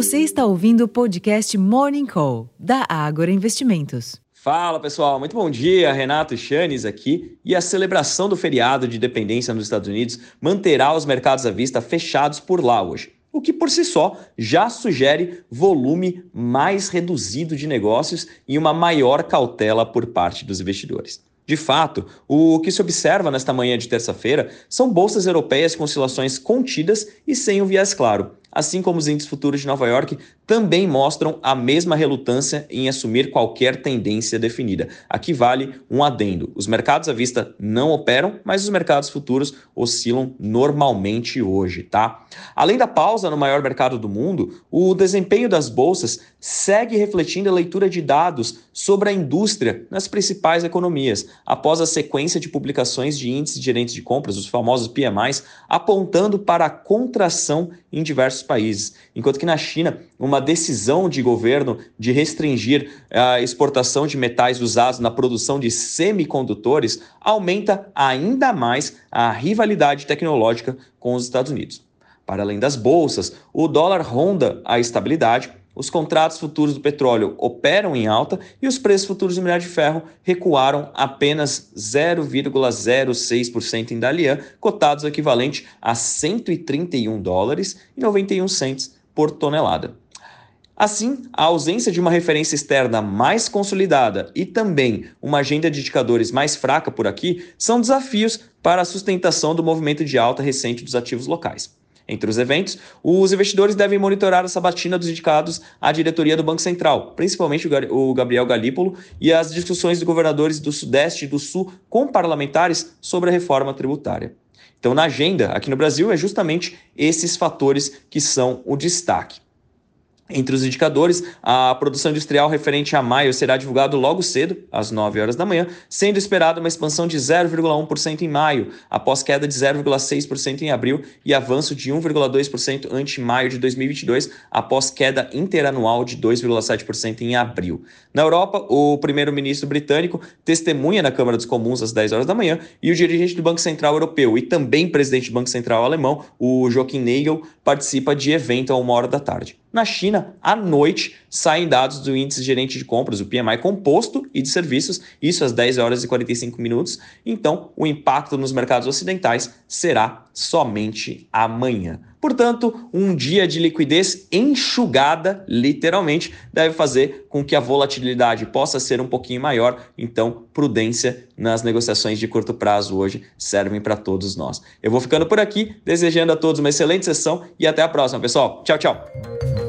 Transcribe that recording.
Você está ouvindo o podcast Morning Call, da Ágora Investimentos. Fala pessoal, muito bom dia. Renato Chanes aqui. E a celebração do feriado de independência nos Estados Unidos manterá os mercados à vista fechados por lá hoje. O que por si só já sugere volume mais reduzido de negócios e uma maior cautela por parte dos investidores. De fato, o que se observa nesta manhã de terça-feira são bolsas europeias com oscilações contidas e sem um viés claro assim como os índices futuros de Nova York, também mostram a mesma relutância em assumir qualquer tendência definida. Aqui vale um adendo: os mercados à vista não operam, mas os mercados futuros oscilam normalmente hoje, tá? Além da pausa no maior mercado do mundo, o desempenho das bolsas segue refletindo a leitura de dados sobre a indústria nas principais economias, após a sequência de publicações de índices gerentes de compras, os famosos PMIs, apontando para a contração em diversos diversos países. Enquanto que na China, uma decisão de governo de restringir a exportação de metais usados na produção de semicondutores aumenta ainda mais a rivalidade tecnológica com os Estados Unidos. Para além das bolsas, o dólar ronda a estabilidade os contratos futuros do petróleo operam em alta e os preços futuros do minério de ferro recuaram apenas 0,06% em Dalian, cotados equivalente a 131 dólares e 91 cents por tonelada. Assim, a ausência de uma referência externa mais consolidada e também uma agenda de indicadores mais fraca por aqui são desafios para a sustentação do movimento de alta recente dos ativos locais. Entre os eventos, os investidores devem monitorar a sabatina dos indicados à diretoria do Banco Central, principalmente o Gabriel Galípolo, e as discussões dos governadores do Sudeste e do Sul com parlamentares sobre a reforma tributária. Então, na agenda, aqui no Brasil, é justamente esses fatores que são o destaque. Entre os indicadores, a produção industrial referente a maio será divulgado logo cedo, às 9 horas da manhã, sendo esperada uma expansão de 0,1% em maio, após queda de 0,6% em abril e avanço de 1,2% ante maio de 2022, após queda interanual de 2,7% em abril. Na Europa, o primeiro-ministro britânico testemunha na Câmara dos Comuns às 10 horas da manhã e o dirigente do Banco Central Europeu e também presidente do Banco Central alemão, o Joachim Nagel, participa de evento a uma hora da tarde. Na China, à noite, saem dados do índice gerente de compras, o PMI composto e de serviços, isso às 10 horas e 45 minutos. Então, o impacto nos mercados ocidentais será somente amanhã. Portanto, um dia de liquidez enxugada, literalmente, deve fazer com que a volatilidade possa ser um pouquinho maior. Então, prudência nas negociações de curto prazo hoje servem para todos nós. Eu vou ficando por aqui, desejando a todos uma excelente sessão e até a próxima, pessoal. Tchau, tchau.